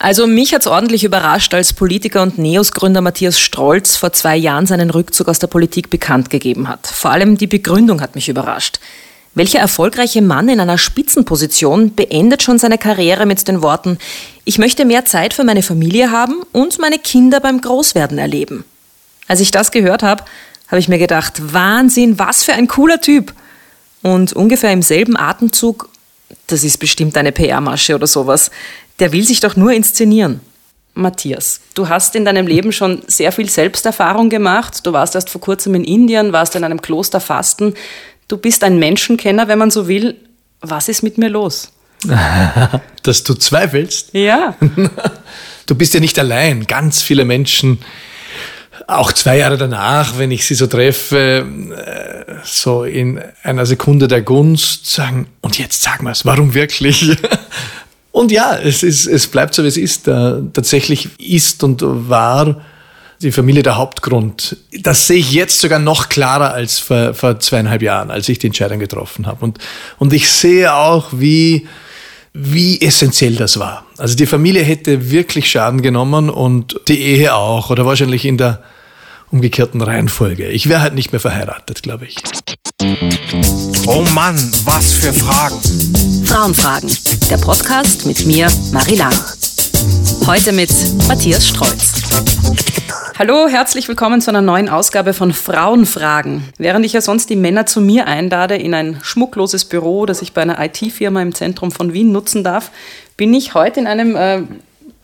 Also mich hat's ordentlich überrascht, als Politiker und NEOS-Gründer Matthias Strolz vor zwei Jahren seinen Rückzug aus der Politik bekannt gegeben hat. Vor allem die Begründung hat mich überrascht. Welcher erfolgreiche Mann in einer Spitzenposition beendet schon seine Karriere mit den Worten, ich möchte mehr Zeit für meine Familie haben und meine Kinder beim Großwerden erleben? Als ich das gehört habe, habe ich mir gedacht, Wahnsinn, was für ein cooler Typ. Und ungefähr im selben Atemzug, das ist bestimmt eine PR-Masche oder sowas, der will sich doch nur inszenieren. Matthias, du hast in deinem Leben schon sehr viel Selbsterfahrung gemacht. Du warst erst vor kurzem in Indien, warst in einem Kloster fasten. Du bist ein Menschenkenner, wenn man so will. Was ist mit mir los? Dass du zweifelst? Ja. Du bist ja nicht allein. Ganz viele Menschen, auch zwei Jahre danach, wenn ich sie so treffe, äh, so in einer Sekunde der Gunst, sagen, und jetzt sag mal's, warum wirklich? Und ja, es, ist, es bleibt so, wie es ist. Äh, tatsächlich ist und war die Familie der Hauptgrund. Das sehe ich jetzt sogar noch klarer als vor, vor zweieinhalb Jahren, als ich die Entscheidung getroffen habe. Und, und ich sehe auch, wie, wie essentiell das war. Also die Familie hätte wirklich Schaden genommen und die Ehe auch oder wahrscheinlich in der umgekehrten Reihenfolge. Ich wäre halt nicht mehr verheiratet, glaube ich. Oh Mann, was für Fragen. Frauenfragen, der Podcast mit mir, Marie. Heute mit Matthias Strolz. Hallo, herzlich willkommen zu einer neuen Ausgabe von Frauenfragen. Während ich ja sonst die Männer zu mir einlade in ein schmuckloses Büro, das ich bei einer IT-Firma im Zentrum von Wien nutzen darf, bin ich heute in einem äh,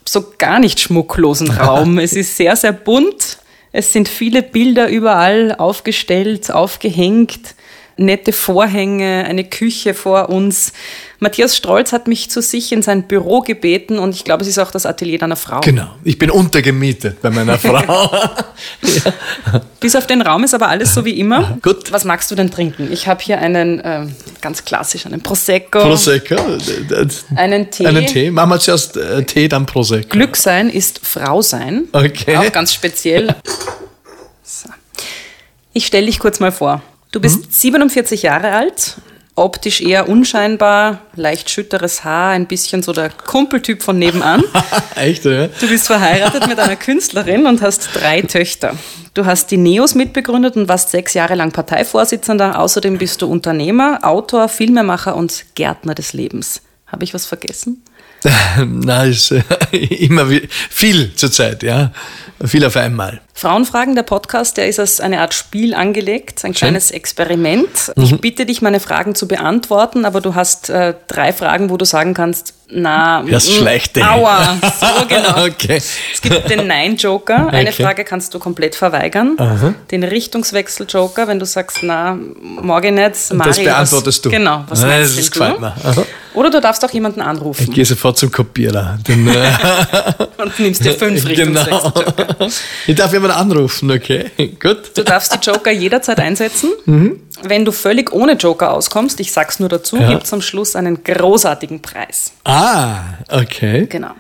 so gar nicht schmucklosen Raum. es ist sehr, sehr bunt. Es sind viele Bilder überall aufgestellt, aufgehängt nette Vorhänge, eine Küche vor uns. Matthias Strolz hat mich zu sich in sein Büro gebeten und ich glaube, es ist auch das Atelier deiner Frau. Genau, ich bin untergemietet bei meiner Frau. ja. Bis auf den Raum ist aber alles so wie immer. Gut. Was magst du denn trinken? Ich habe hier einen, äh, ganz klassisch, einen Prosecco. Prosecco. Einen Tee. Einen Tee. Machen wir zuerst äh, Tee, dann Prosecco. Glück sein ist Frau sein. Okay. Auch ganz speziell. So. Ich stelle dich kurz mal vor. Du bist mhm. 47 Jahre alt, optisch eher unscheinbar, leicht schütteres Haar, ein bisschen so der Kumpeltyp von nebenan. Echt, ja? Du bist verheiratet mit einer Künstlerin und hast drei Töchter. Du hast die Neos mitbegründet und warst sechs Jahre lang Parteivorsitzender. Außerdem bist du Unternehmer, Autor, Filmemacher und Gärtner des Lebens. Habe ich was vergessen? Na, ist äh, immer viel zurzeit, ja. Viel auf einmal. Frauenfragen, der Podcast, der ist als eine Art Spiel angelegt, ein Schön. kleines Experiment. Mhm. Ich bitte dich, meine Fragen zu beantworten, aber du hast äh, drei Fragen, wo du sagen kannst, na, das mm, schlechte. Aua, so genau. okay. Es gibt den Nein-Joker. Eine okay. Frage kannst du komplett verweigern. Aha. Den Richtungswechsel-Joker, wenn du sagst, na, morgen nicht, Mari, Das beantwortest was, du. Genau, was Nein, das gefällt mir. Oder du darfst auch jemanden anrufen. Ich gehe sofort zum Kopierer. Den, äh Und nimmst dir fünf Richtungswechsel-Joker. Genau. Ich darf jemanden anrufen, okay. Gut. Du darfst die Joker jederzeit einsetzen. Mhm. Wenn du völlig ohne Joker auskommst, ich sag's nur dazu, ja. gibt es am Schluss einen großartigen Preis. Ah, okay. Genau.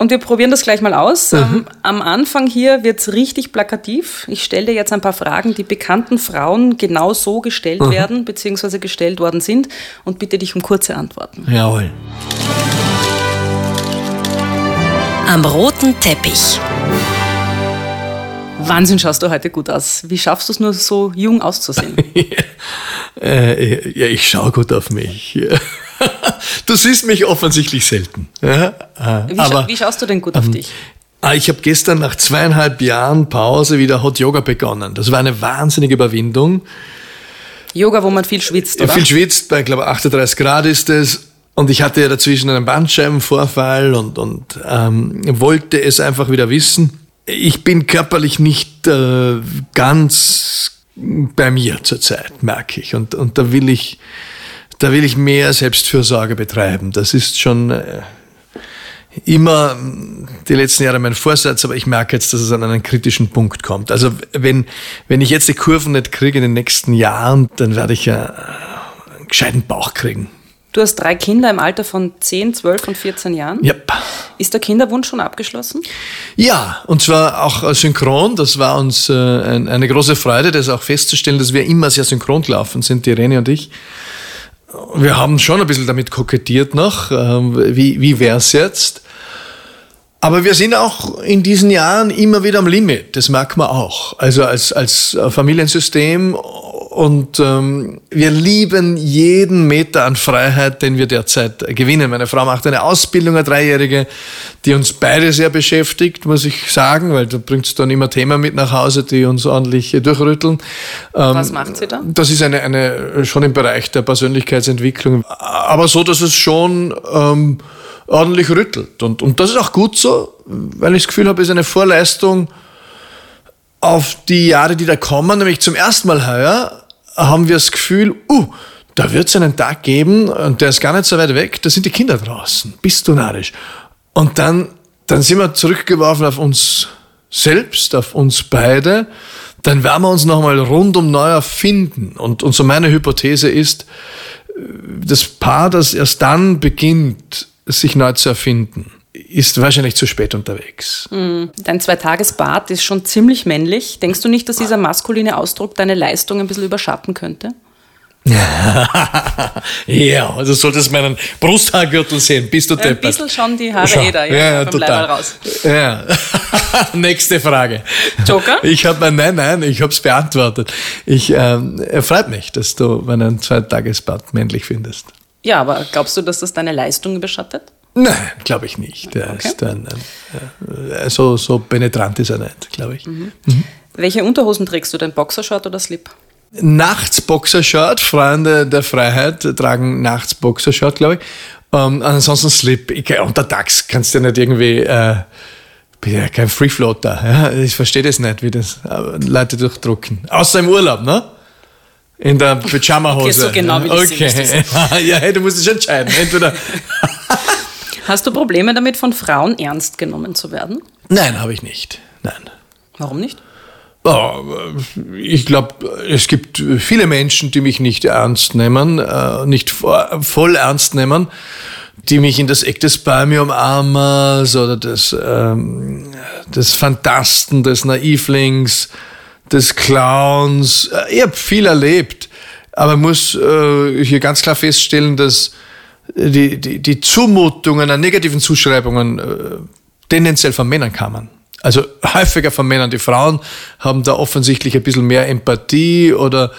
Und wir probieren das gleich mal aus. Mhm. Ähm, am Anfang hier wird es richtig plakativ. Ich stelle dir jetzt ein paar Fragen, die bekannten Frauen genau so gestellt mhm. werden, beziehungsweise gestellt worden sind und bitte dich um kurze Antworten. Jawohl. Am roten Teppich. Wahnsinn, schaust du heute gut aus. Wie schaffst du es nur so jung auszusehen? äh, ja, ich schaue gut auf mich. du siehst mich offensichtlich selten. Ja, äh, wie, aber, wie, schaust du denn gut auf ähm, dich? Ah, ich habe gestern nach zweieinhalb Jahren Pause wieder Hot Yoga begonnen. Das war eine wahnsinnige Überwindung. Yoga, wo man viel schwitzt, oder? viel schwitzt, bei glaube 38 Grad ist es. Und ich hatte ja dazwischen einen Bandscheibenvorfall und, und ähm, wollte es einfach wieder wissen ich bin körperlich nicht äh, ganz bei mir zurzeit, merke ich. Und, und da will ich, da will ich mehr Selbstfürsorge betreiben. Das ist schon äh, immer die letzten Jahre mein Vorsatz, aber ich merke jetzt, dass es an einen kritischen Punkt kommt. Also wenn, wenn ich jetzt die Kurven nicht kriege in den nächsten Jahren, dann werde ich ja einen gescheiten Bauch kriegen. Du hast drei Kinder im Alter von 10, 12 und 14 Jahren. Yep. Ist der Kinderwunsch schon abgeschlossen? Ja, und zwar auch synchron. Das war uns äh, eine große Freude, das auch festzustellen, dass wir immer sehr synchron gelaufen sind, die Irene und ich. Wir haben schon ein bisschen damit kokettiert noch. Ähm, wie wie wäre es jetzt? Aber wir sind auch in diesen Jahren immer wieder am Limit. Das merkt man auch. Also als, als Familiensystem und ähm, wir lieben jeden Meter an Freiheit, den wir derzeit gewinnen. Meine Frau macht eine Ausbildung, eine Dreijährige, die uns beide sehr beschäftigt, muss ich sagen, weil da bringt es dann immer Themen mit nach Hause, die uns ordentlich durchrütteln. Ähm, Was macht sie da? Das ist eine, eine schon im Bereich der Persönlichkeitsentwicklung, aber so, dass es schon ähm, ordentlich rüttelt. Und, und das ist auch gut so, weil ich das Gefühl habe, es ist eine Vorleistung auf die Jahre, die da kommen, nämlich zum ersten Mal heuer haben wir das Gefühl, uh, da wird es einen Tag geben und der ist gar nicht so weit weg, da sind die Kinder draußen. Bist du narrisch? Und dann, dann sind wir zurückgeworfen auf uns selbst, auf uns beide. Dann werden wir uns nochmal rundum neu erfinden. Und, und so meine Hypothese ist, das Paar, das erst dann beginnt, sich neu zu erfinden, ist wahrscheinlich zu spät unterwegs. Hm. Dein Zweitagesbad ist schon ziemlich männlich. Denkst du nicht, dass dieser maskuline Ausdruck deine Leistung ein bisschen überschatten könnte? ja, also solltest meinen Brusthaargürtel sehen, bist du deppert. Ein bisschen schon die Haare Schau. eh da, ja, ja, total. raus. Ja. Nächste Frage. Joker? Ich habe nein, nein, ich habe es beantwortet. Ich ähm, freut mich, dass du meinen Zweitagesbad männlich findest. Ja, aber glaubst du, dass das deine Leistung überschattet? Nein, glaube ich nicht. Okay. ist ein, ein, ein, so, so penetrant ist er nicht, glaube ich. Mhm. Mhm. Welche Unterhosen trägst du denn? Boxershort oder Slip? Nachts Boxershort. Freunde der Freiheit tragen nachts Boxershort, glaube ich. Ähm, ansonsten Slip. Ich, untertags kannst du ja nicht irgendwie. Äh, bin ja kein Freefloater. Ja? Ich verstehe das nicht, wie das Leute durchdrucken. Außer im Urlaub, ne? In der Pyjama-Hose. Okay, so genau wie das okay. ja, hey, du musst dich entscheiden. Entweder. Hast du Probleme damit, von Frauen ernst genommen zu werden? Nein, habe ich nicht. Nein. Warum nicht? Oh, ich glaube, es gibt viele Menschen, die mich nicht ernst nehmen, äh, nicht voll ernst nehmen, die mich in das Eck des Bäume umarmen oder des, ähm, des Fantasten, des Naivlings, des Clowns. Äh, ich habe viel erlebt, aber muss äh, hier ganz klar feststellen, dass die, die, die Zumutungen an negativen Zuschreibungen äh, tendenziell von Männern kamen. Also häufiger von Männern. Die Frauen haben da offensichtlich ein bisschen mehr Empathie oder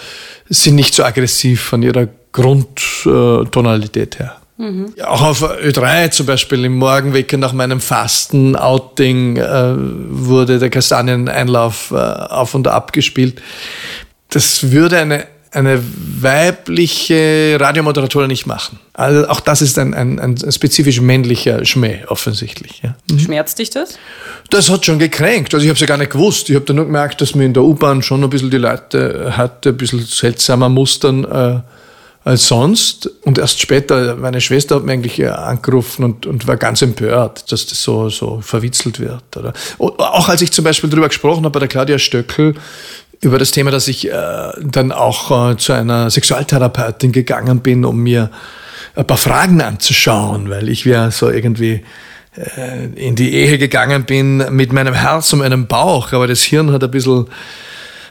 sind nicht so aggressiv von ihrer Grundtonalität her. Mhm. Auch auf Ö3 zum Beispiel im Morgenwecker nach meinem Fasten-Outing äh, wurde der Kastanieneinlauf äh, auf und ab gespielt. Das würde eine, eine weibliche Radiomoderatorin nicht machen. Also auch das ist ein, ein, ein spezifisch männlicher Schmäh, offensichtlich. Ja. Mhm. Schmerzt dich das? Das hat schon gekränkt. Also ich habe es ja gar nicht gewusst. Ich habe dann nur gemerkt, dass mir in der U-Bahn schon ein bisschen die Leute hatte, ein bisschen seltsamer Mustern. Äh, als sonst. Und erst später, meine Schwester hat mich eigentlich angerufen und, und war ganz empört, dass das so, so verwitzelt wird. Oder? Auch als ich zum Beispiel darüber gesprochen habe bei der Claudia Stöckel, über das Thema, dass ich äh, dann auch äh, zu einer Sexualtherapeutin gegangen bin, um mir ein paar Fragen anzuschauen, weil ich ja so irgendwie äh, in die Ehe gegangen bin mit meinem Herz und meinem Bauch, aber das Hirn hat ein bisschen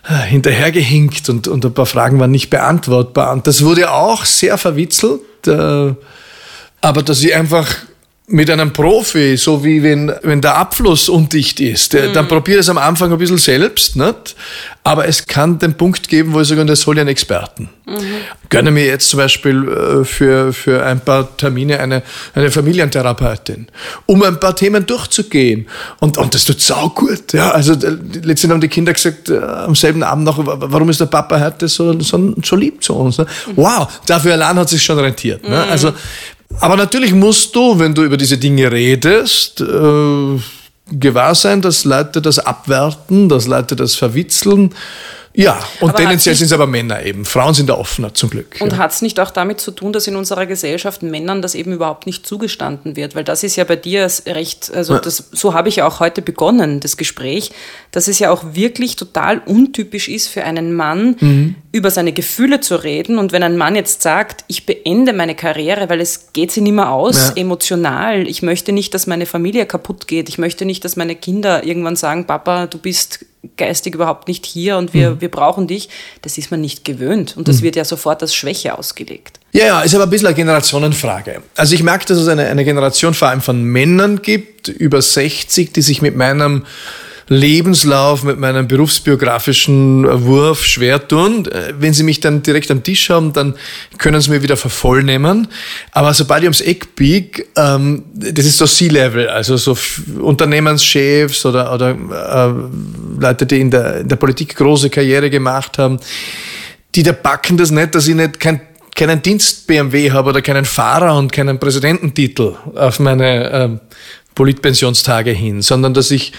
hinterhergehinkt und, und ein paar Fragen waren nicht beantwortbar. Und das wurde auch sehr verwitzelt, äh, aber dass ich einfach mit einem Profi, so wie wenn, wenn der Abfluss undicht ist, mhm. dann probiere es am Anfang ein bisschen selbst, nicht? aber es kann den Punkt geben, wo ich sage, das soll ja einen Experten. Mhm. Gönne mir jetzt zum Beispiel äh, für, für ein paar Termine eine, eine Familientherapeutin, um ein paar Themen durchzugehen. Und, und das tut sau gut. Ja, also äh, letztendlich haben die Kinder gesagt, äh, am selben Abend noch, warum ist der Papa heute so, so, so lieb zu uns? Ne? Mhm. Wow, dafür allein hat sich schon rentiert. Ne? Mhm. Also aber natürlich musst du, wenn du über diese Dinge redest, äh, gewahr sein, dass Leute das abwerten, dass Leute das verwitzeln ja, und aber tendenziell sind es aber Männer eben. Frauen sind da offener zum Glück. Und ja. hat es nicht auch damit zu tun, dass in unserer Gesellschaft Männern das eben überhaupt nicht zugestanden wird? Weil das ist ja bei dir recht, also das, so habe ich ja auch heute begonnen, das Gespräch, dass es ja auch wirklich total untypisch ist für einen Mann, mhm. Über seine Gefühle zu reden. Und wenn ein Mann jetzt sagt, ich beende meine Karriere, weil es geht sie nicht mehr aus, ja. emotional, ich möchte nicht, dass meine Familie kaputt geht, ich möchte nicht, dass meine Kinder irgendwann sagen, Papa, du bist geistig überhaupt nicht hier und wir, mhm. wir brauchen dich, das ist man nicht gewöhnt. Und das mhm. wird ja sofort als Schwäche ausgelegt. Ja, ja, ist aber ein bisschen eine Generationenfrage. Also ich merke, dass es eine, eine Generation vor allem von Männern gibt, über 60, die sich mit meinem Lebenslauf, mit meinem berufsbiografischen Wurf schwer tun. Wenn sie mich dann direkt am Tisch haben, dann können sie mir wieder vervollnehmen. Aber sobald ich ums Eck bieg, ähm, das ist so C-Level, also so Unternehmenschefs oder, oder äh, Leute, die in der, in der Politik große Karriere gemacht haben, die da backen das nicht, dass ich nicht kein keinen Dienst-BMW habe oder keinen Fahrer und keinen Präsidententitel auf meine ähm, Politpensionstage hin, sondern dass ich,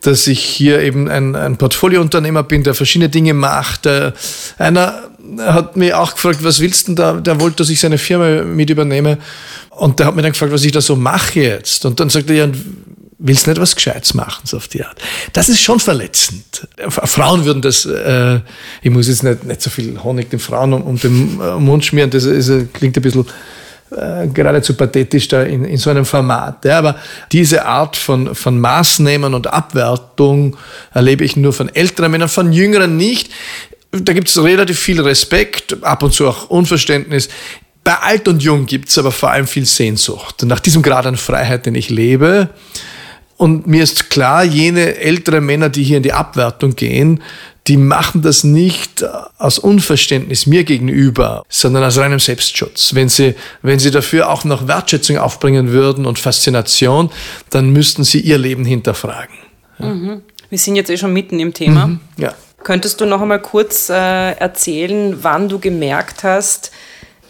dass ich hier eben ein, ein Portfoliounternehmer bin, der verschiedene Dinge macht. Äh, einer hat mich auch gefragt, was willst du denn da? Der wollte, dass ich seine Firma mit übernehme. Und der hat mich dann gefragt, was ich da so mache jetzt. Und dann sagte er, willst du nicht was Gescheites machen, so auf die Art. Das ist schon verletzend. Frauen würden das, äh, ich muss jetzt nicht, nicht so viel Honig den Frauen um, um den äh, Mund schmieren, das ist, klingt ein bisschen äh, geradezu pathetisch da in, in so einem Format. Ja, aber diese Art von, von Maßnehmen und Abwertung erlebe ich nur von älteren Männern, von jüngeren nicht. Da gibt es relativ viel Respekt, ab und zu auch Unverständnis. Bei alt und jung gibt es aber vor allem viel Sehnsucht. Nach diesem Grad an Freiheit, den ich lebe, und mir ist klar, jene ältere Männer, die hier in die Abwertung gehen, die machen das nicht aus Unverständnis mir gegenüber, sondern aus reinem Selbstschutz. Wenn sie, wenn sie dafür auch noch Wertschätzung aufbringen würden und Faszination, dann müssten sie ihr Leben hinterfragen. Mhm. Wir sind jetzt eh schon mitten im Thema. Mhm. Ja. Könntest du noch einmal kurz äh, erzählen, wann du gemerkt hast,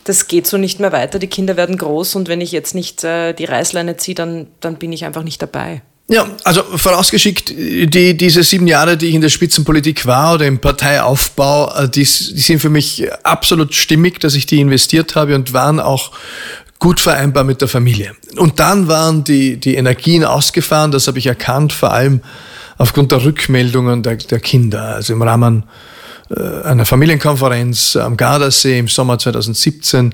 das geht so nicht mehr weiter, die Kinder werden groß und wenn ich jetzt nicht äh, die Reißleine ziehe, dann, dann bin ich einfach nicht dabei? Ja, also vorausgeschickt, die, diese sieben Jahre, die ich in der Spitzenpolitik war oder im Parteiaufbau, äh, die, die sind für mich absolut stimmig, dass ich die investiert habe und waren auch gut vereinbar mit der Familie. Und dann waren die, die Energien ausgefahren, das habe ich erkannt, vor allem aufgrund der Rückmeldungen der, der Kinder. Also im Rahmen einer Familienkonferenz am Gardasee im Sommer 2017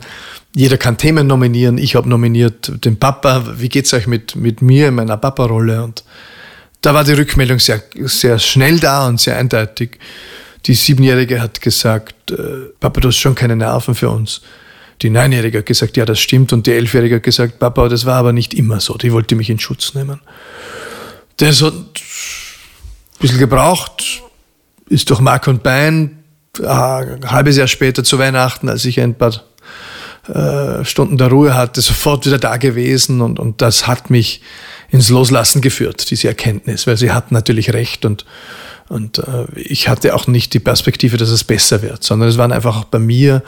jeder kann Themen nominieren. Ich habe nominiert den Papa. Wie geht's euch mit, mit mir in meiner Papa-Rolle? Und da war die Rückmeldung sehr, sehr schnell da und sehr eindeutig. Die Siebenjährige hat gesagt, äh, Papa, du hast schon keine Nerven für uns. Die Neunjährige hat gesagt, ja, das stimmt. Und die Elfjährige hat gesagt, Papa, das war aber nicht immer so. Die wollte mich in Schutz nehmen. Das hat ein bisschen gebraucht, ist durch Mark und Bein, ein halbes Jahr später zu Weihnachten, als ich ein paar äh, Stunden der Ruhe hatte, sofort wieder da gewesen und, und das hat mich ins Loslassen geführt, diese Erkenntnis, weil sie hat natürlich recht und, und äh, ich hatte auch nicht die Perspektive, dass es besser wird, sondern es waren einfach auch bei mir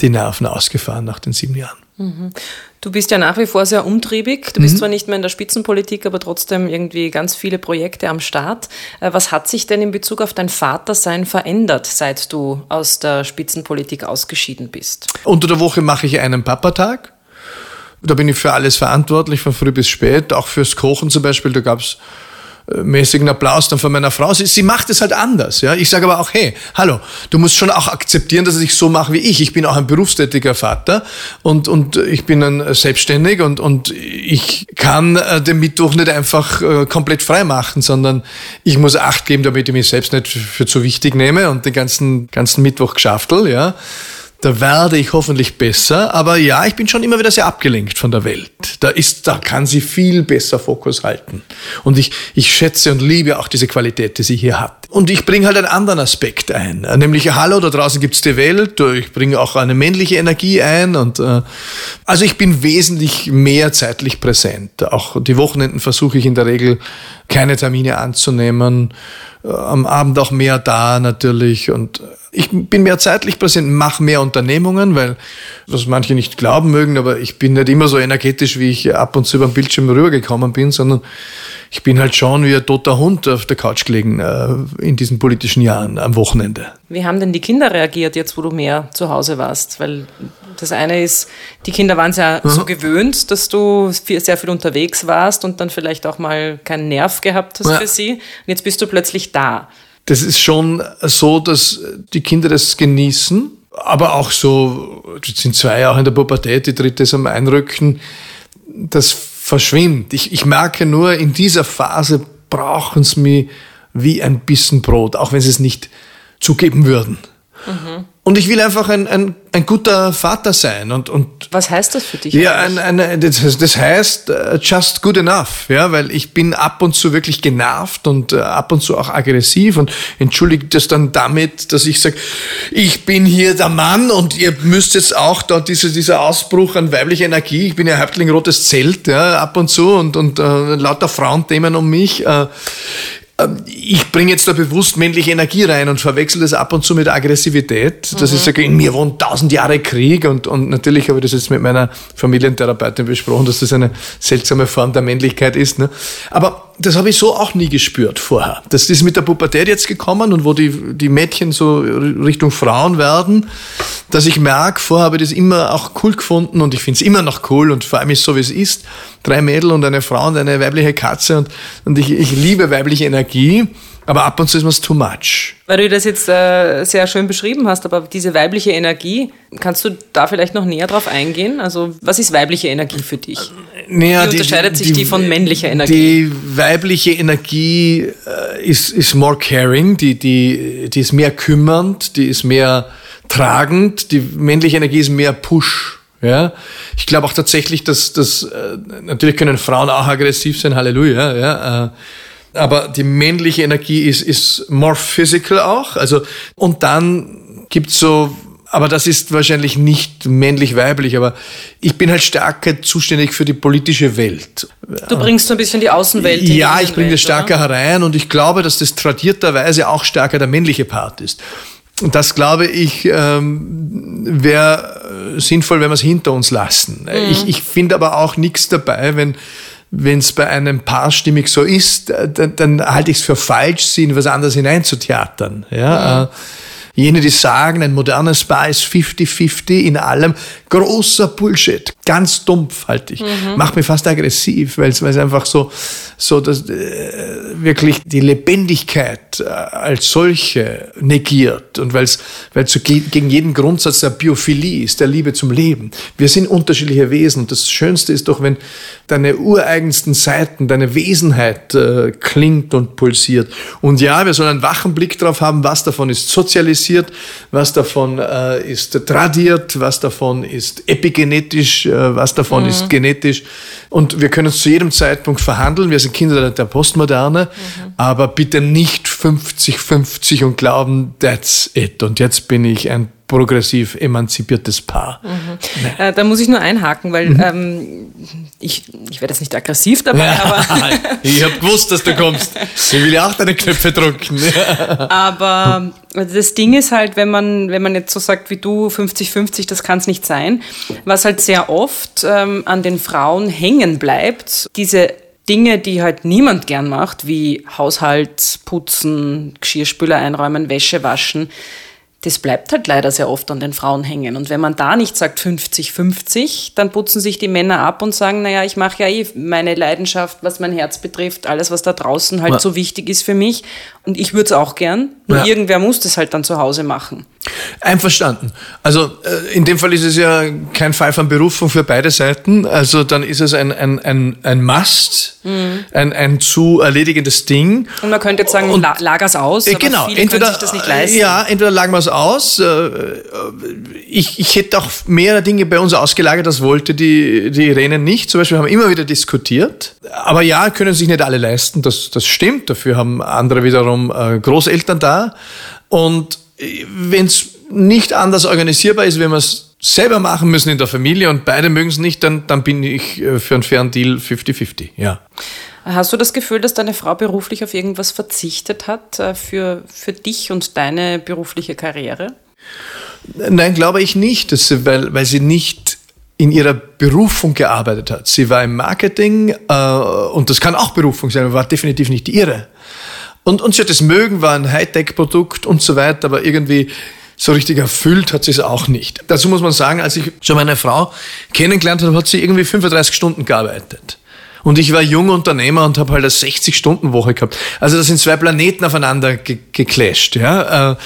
die Nerven ausgefahren nach den sieben Jahren. Mhm. Du bist ja nach wie vor sehr umtriebig. Du bist mhm. zwar nicht mehr in der Spitzenpolitik, aber trotzdem irgendwie ganz viele Projekte am Start. Äh, was hat sich denn in Bezug auf dein Vatersein verändert, seit du aus der Spitzenpolitik ausgeschieden bist? Unter der Woche mache ich einen Papatag. Da bin ich für alles verantwortlich, von früh bis spät, auch fürs Kochen zum Beispiel. Da gab es mäßigen Applaus dann von meiner Frau. Sie, sie macht es halt anders. Ja? Ich sage aber auch, hey, hallo, du musst schon auch akzeptieren, dass ich so mache wie ich. Ich bin auch ein berufstätiger Vater und, und ich bin ein selbstständig und, und ich kann äh, den Mittwoch nicht einfach äh, komplett frei machen, sondern ich muss Acht geben, damit ich mich selbst nicht für zu wichtig nehme und den ganzen, ganzen Mittwoch geschaftel, ja. Da werde ich hoffentlich besser. Aber ja, ich bin schon immer wieder sehr abgelenkt von der Welt. Da ist, da kann sie viel besser Fokus halten. Und ich, ich schätze und liebe auch diese Qualität, die sie hier hat. Und ich bringe halt einen anderen Aspekt ein. Nämlich, hallo, da draußen gibt's die Welt. Ich bringe auch eine männliche Energie ein. Und, äh, also ich bin wesentlich mehr zeitlich präsent. Auch die Wochenenden versuche ich in der Regel keine Termine anzunehmen. Äh, am Abend auch mehr da natürlich. Und ich bin mehr zeitlich präsent, mache mehr Unternehmungen, weil, was manche nicht glauben mögen, aber ich bin nicht immer so energetisch, wie ich ab und zu über den Bildschirm rübergekommen bin, sondern ich bin halt schon wie ein toter Hund auf der Couch gelegen äh, in diesen politischen Jahren am Wochenende. Wie haben denn die Kinder reagiert, jetzt wo du mehr zu Hause warst? Weil das eine ist, die Kinder waren ja mhm. so gewöhnt, dass du sehr viel unterwegs warst und dann vielleicht auch mal keinen Nerv gehabt hast ja. für sie. Und jetzt bist du plötzlich da das ist schon so, dass die Kinder das genießen, aber auch so, jetzt sind zwei Jahre in der Pubertät, die dritte ist am Einrücken, das verschwimmt. Ich, ich merke nur, in dieser Phase brauchen sie mich wie ein Bissen Brot, auch wenn sie es nicht zugeben würden. Mhm. Und ich will einfach ein, ein, ein guter Vater sein. Und, und Was heißt das für dich? ja, ein, ein, das, das heißt uh, just good enough, ja, weil ich bin ab und zu wirklich genervt und uh, ab und zu auch aggressiv und entschuldige das dann damit, dass ich sage, ich bin hier der Mann und ihr müsst jetzt auch da diese, dieser Ausbruch an weiblicher Energie, ich bin ja Häuptling Rotes Zelt, ja, ab und zu und, und uh, lauter Frauenthemen um mich. Uh, ich bringe jetzt da bewusst männliche Energie rein und verwechsel das ab und zu mit Aggressivität. Das mhm. ist sage, in mir wohnt tausend Jahre Krieg und, und natürlich habe ich das jetzt mit meiner Familientherapeutin besprochen, dass das eine seltsame Form der Männlichkeit ist. Ne? Aber das habe ich so auch nie gespürt vorher. Das ist mit der Pubertät jetzt gekommen und wo die, die Mädchen so Richtung Frauen werden, dass ich merke, vorher habe ich das immer auch cool gefunden und ich finde es immer noch cool und vor allem ist so, wie es ist. Drei Mädel und eine Frau und eine weibliche Katze und, und ich, ich liebe weibliche Energie. Aber ab und zu ist mir too much. Weil du das jetzt äh, sehr schön beschrieben hast, aber diese weibliche Energie, kannst du da vielleicht noch näher drauf eingehen? Also, was ist weibliche Energie für dich? Naja, Wie unterscheidet die, sich die, die, von männlicher Energie? Die weibliche Energie äh, ist, ist more caring, die, die, die ist mehr kümmernd, die ist mehr tragend, die männliche Energie ist mehr push. Ja, ich glaube auch tatsächlich, dass, dass äh, natürlich können Frauen auch aggressiv sein, Halleluja, ja, äh, aber die männliche Energie ist, ist more physical auch. Also, und dann gibt's so, aber das ist wahrscheinlich nicht männlich-weiblich, aber ich bin halt stärker zuständig für die politische Welt. Du bringst so ein bisschen die Außenwelt. In ja, ich bringe das stärker oder? herein und ich glaube, dass das tradierterweise auch stärker der männliche Part ist. Und das glaube ich ähm, wäre sinnvoll, wenn wir es hinter uns lassen. Mhm. Ich, ich finde aber auch nichts dabei, wenn wenn es bei einem Paar stimmig so ist, dann, dann halte ich es für falsch, sie in was anderes hineinzutheatern. Ja? Mhm. Jene, die sagen, ein modernes Paar ist 50-50 in allem, großer Bullshit. Ganz dumpf halte ich. Mhm. Macht mich fast aggressiv, weil es einfach so, so dass, äh, wirklich die Lebendigkeit äh, als solche negiert und weil es so gegen jeden Grundsatz der Biophilie ist, der Liebe zum Leben. Wir sind unterschiedliche Wesen und das Schönste ist doch, wenn deine ureigensten Seiten, deine Wesenheit äh, klingt und pulsiert. Und ja, wir sollen einen wachen Blick darauf haben, was davon ist sozialisiert, was davon äh, ist tradiert, was davon ist epigenetisch, äh, was davon mhm. ist genetisch. Und wir können es zu jedem Zeitpunkt verhandeln. Wir sind Kinder der Postmoderne, mhm. aber bitte nicht 50-50 und glauben, that's it. Und jetzt bin ich ein progressiv emanzipiertes Paar. Mhm. Äh, da muss ich nur einhaken, weil mhm. ähm, ich, ich werde jetzt nicht aggressiv dabei, ja, aber. ich habe gewusst, dass du kommst. Ich will ja auch deine Knöpfe drücken. aber das Ding ist halt, wenn man, wenn man jetzt so sagt wie du, 50-50, das kann es nicht sein, was halt sehr oft ähm, an den Frauen hängen bleibt, diese Dinge, die halt niemand gern macht, wie Haushalt, Putzen, Geschirrspüler einräumen, Wäsche waschen, das bleibt halt leider sehr oft an den Frauen hängen. Und wenn man da nicht sagt 50-50, dann putzen sich die Männer ab und sagen, naja, ich mache ja eh meine Leidenschaft, was mein Herz betrifft, alles, was da draußen halt ja. so wichtig ist für mich. Und ich würde es auch gern, nur ja. irgendwer muss das halt dann zu Hause machen. Einverstanden. Also äh, in dem Fall ist es ja kein Fall von Berufung für beide Seiten. Also dann ist es ein, ein, ein, ein Must, mhm. ein, ein zu erledigendes Ding. Und man könnte jetzt sagen, Und, lager's aus, äh, genau, entweder, sich das nicht leisten. Ja, entweder lagern wir es aus. Äh, ich, ich hätte auch mehrere Dinge bei uns ausgelagert, das wollte die, die Irene nicht. Zum Beispiel haben wir immer wieder diskutiert. Aber ja, können sich nicht alle leisten, das, das stimmt. Dafür haben andere wiederum Großeltern da. Und wenn es nicht anders organisierbar ist, wenn wir es selber machen müssen in der Familie und beide mögen es nicht, dann, dann bin ich äh, für einen fairen Deal 50-50, ja. Hast du das Gefühl, dass deine Frau beruflich auf irgendwas verzichtet hat äh, für, für dich und deine berufliche Karriere? Nein, glaube ich nicht, dass weil, weil sie nicht in ihrer Berufung gearbeitet hat. Sie war im Marketing äh, und das kann auch Berufung sein, aber war definitiv nicht ihre. Und, und sie hat es mögen, war ein Hightech-Produkt und so weiter, aber irgendwie so richtig erfüllt hat sie es auch nicht. Dazu muss man sagen, als ich schon meine Frau kennengelernt habe, hat sie irgendwie 35 Stunden gearbeitet. Und ich war junger Unternehmer und habe halt eine 60-Stunden-Woche gehabt. Also da sind zwei Planeten aufeinander ge geclasht. Ja? Äh,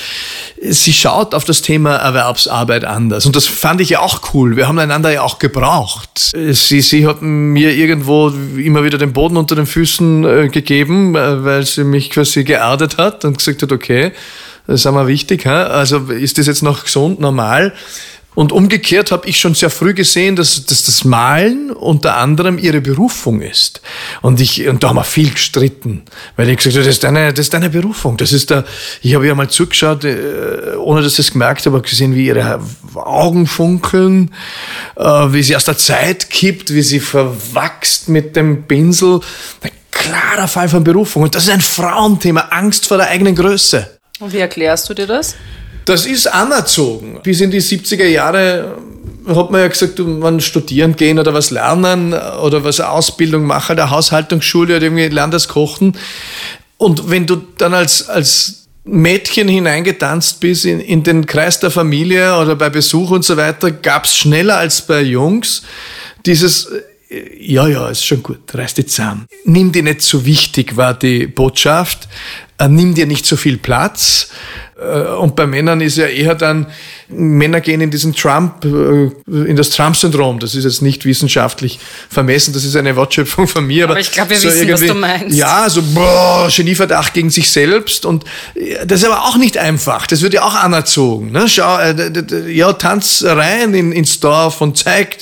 sie schaut auf das Thema Erwerbsarbeit anders. Und das fand ich ja auch cool. Wir haben einander ja auch gebraucht. Sie, sie hat mir irgendwo immer wieder den Boden unter den Füßen äh, gegeben, äh, weil sie mich quasi geerdet hat und gesagt hat, okay, Das ist mir wichtig. Also ist das jetzt noch gesund, normal? Und umgekehrt habe ich schon sehr früh gesehen, dass, dass das Malen unter anderem ihre Berufung ist. Und ich und da haben wir viel gestritten, weil ich gesagt habe, das ist deine, das ist deine Berufung. Das ist da. Ich habe ja mal zugeschaut, äh, ohne dass ich es gemerkt habe, habe gesehen, wie ihre Augen funkeln, äh, wie sie aus der Zeit kippt, wie sie verwachst mit dem Pinsel. Ein klarer Fall von Berufung. Und das ist ein Frauenthema, Angst vor der eigenen Größe. Und wie erklärst du dir das? Das ist anerzogen. Bis in die 70er Jahre hat man ja gesagt, man studieren gehen oder was lernen oder was Ausbildung machen, der Haushaltungsschule oder irgendwie lernen das Kochen. Und wenn du dann als, als Mädchen hineingetanzt bist in, in den Kreis der Familie oder bei Besuch und so weiter, gab es schneller als bei Jungs dieses ja, ja, ist schon gut, reiß die zusammen. Nimm dir nicht so wichtig, war die Botschaft. Äh, nimm dir nicht so viel Platz. Äh, und bei Männern ist ja eher dann, Männer gehen in diesen Trump, äh, in das Trump-Syndrom. Das ist jetzt nicht wissenschaftlich vermessen, das ist eine Wortschöpfung von mir. Aber, aber ich glaube, wir so wissen, was du meinst. Ja, so boah, Genieverdacht gegen sich selbst. Und das ist aber auch nicht einfach. Das wird ja auch anerzogen. Ne? Schau, ja, tanz rein in, ins Dorf und zeig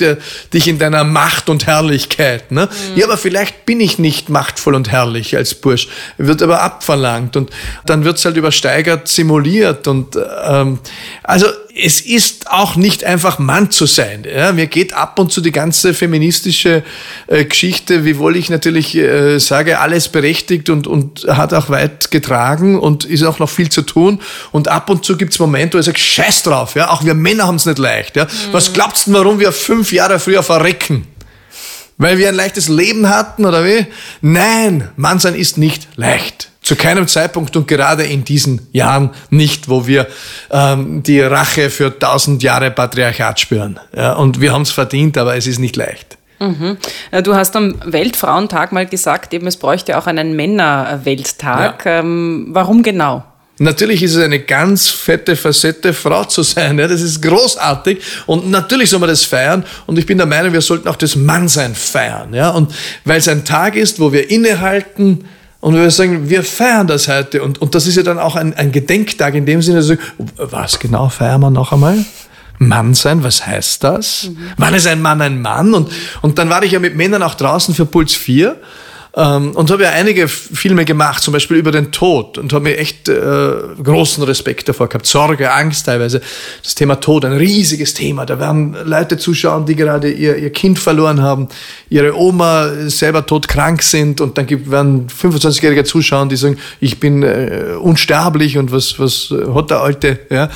dich in deiner Macht und Herrlichkeit. Ne? Mhm. Ja, aber vielleicht bin ich nicht machtvoll und herrlich als Bursch. Wird aber abverlangt. Und dann wird's halt übersteigert, simuliert. Und ähm, also es ist auch nicht einfach Mann zu sein. Ja, mir geht ab und zu die ganze feministische äh, Geschichte, wiewohl ich natürlich äh, sage, alles berechtigt und, und hat auch weit getragen und ist auch noch viel zu tun. Und ab und zu gibt's Momente, wo ich sage, scheiß drauf, ja, auch wir Männer haben's nicht leicht. Ja. Mhm. Was glaubst du, warum wir fünf Jahre früher verrecken? Weil wir ein leichtes Leben hatten oder wie? Nein, Mannsein ist nicht leicht. Zu keinem Zeitpunkt und gerade in diesen Jahren nicht, wo wir ähm, die Rache für tausend Jahre Patriarchat spüren. Ja, und wir haben es verdient, aber es ist nicht leicht. Mhm. Du hast am Weltfrauentag mal gesagt, eben es bräuchte auch einen Männerwelttag. Ja. Ähm, warum genau? Natürlich ist es eine ganz fette Facette, Frau zu sein. Ja, das ist großartig. Und natürlich soll man das feiern. Und ich bin der Meinung, wir sollten auch das Mannsein feiern. Ja, und weil es ein Tag ist, wo wir innehalten, und wir sagen, wir feiern das heute. Und, und das ist ja dann auch ein, ein Gedenktag in dem Sinne, was genau feiern wir noch einmal? Mann sein, was heißt das? Mhm. Wann ist ein Mann ein Mann? Und, und dann war ich ja mit Männern auch draußen für Puls 4 ähm, und habe ja einige Filme gemacht, zum Beispiel über den Tod und habe mir echt äh, großen Respekt davor gehabt. Sorge, Angst teilweise. Das Thema Tod, ein riesiges Thema. Da werden Leute zuschauen, die gerade ihr, ihr Kind verloren haben, ihre Oma selber todkrank sind und dann gibt, werden 25-Jährige zuschauen, die sagen, ich bin äh, unsterblich und was, was hat der Alte? Ja?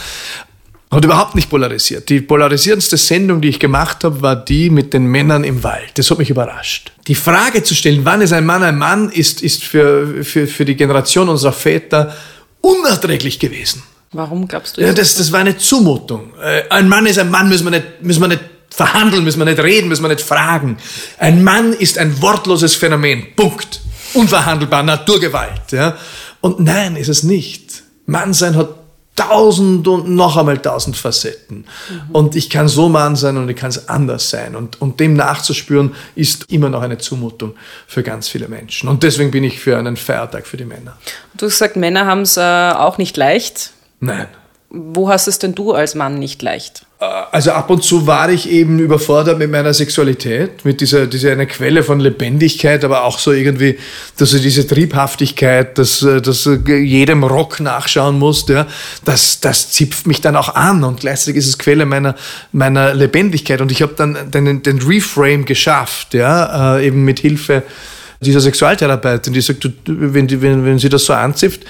Hat überhaupt nicht polarisiert. Die polarisierendste Sendung, die ich gemacht habe, war die mit den Männern im Wald. Das hat mich überrascht. Die Frage zu stellen, wann ist ein Mann ein Mann, ist, ist für, für, für die Generation unserer Väter unerträglich gewesen. Warum glaubst du das? Ja, das, das war eine Zumutung. Äh, ein Mann ist ein Mann, müssen wir nicht, müssen wir nicht verhandeln, müssen wir nicht reden, müssen wir nicht fragen. Ein Mann ist ein wortloses Phänomen. Punkt. Unverhandelbar, Naturgewalt. Ja? Und nein, ist es nicht. Mannsein hat tausend und noch einmal tausend Facetten. Mhm. Und ich kann so Mann sein und ich kann es anders sein. Und, und dem nachzuspüren, ist immer noch eine Zumutung für ganz viele Menschen. Und deswegen bin ich für einen Feiertag für die Männer. Du hast gesagt, Männer haben es äh, auch nicht leicht. Nein. Wo hast es denn du als Mann nicht leicht? Äh, also ab und zu war ich eben überfordert mit meiner Sexualität, mit dieser, dieser eine Quelle von Lebendigkeit, aber auch so irgendwie, dass du diese Triebhaftigkeit, dass, äh, dass jedem Rock nachschauen musst, ja, das, das zipft mich dann auch an und gleichzeitig ist es Quelle meiner, meiner Lebendigkeit. Und ich habe dann den, den Reframe geschafft, ja, äh, eben mit Hilfe dieser Sexualtherapeutin, die sagt, wenn, die, wenn, wenn sie das so anzipft,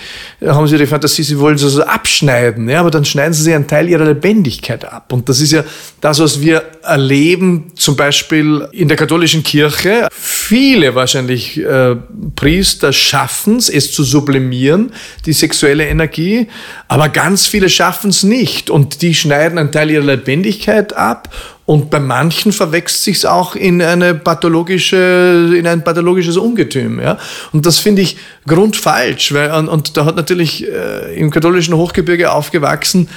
haben sie die Fantasie, sie wollen so abschneiden, ja, aber dann schneiden sie sich einen Teil ihrer Lebendigkeit ab. Und das ist ja das, was wir erleben, zum Beispiel in der katholischen Kirche. Viele wahrscheinlich äh, Priester schaffen es, es zu sublimieren, die sexuelle Energie, aber ganz viele schaffen es nicht. Und die schneiden einen Teil ihrer Lebendigkeit ab und bei manchen verwechselt sich auch in eine pathologische, in ein pathologisches Ungetüm, ja. Und das finde ich grundfalsch, weil, und, und, da hat natürlich äh, im katholischen Hochgebirge aufgewachsen,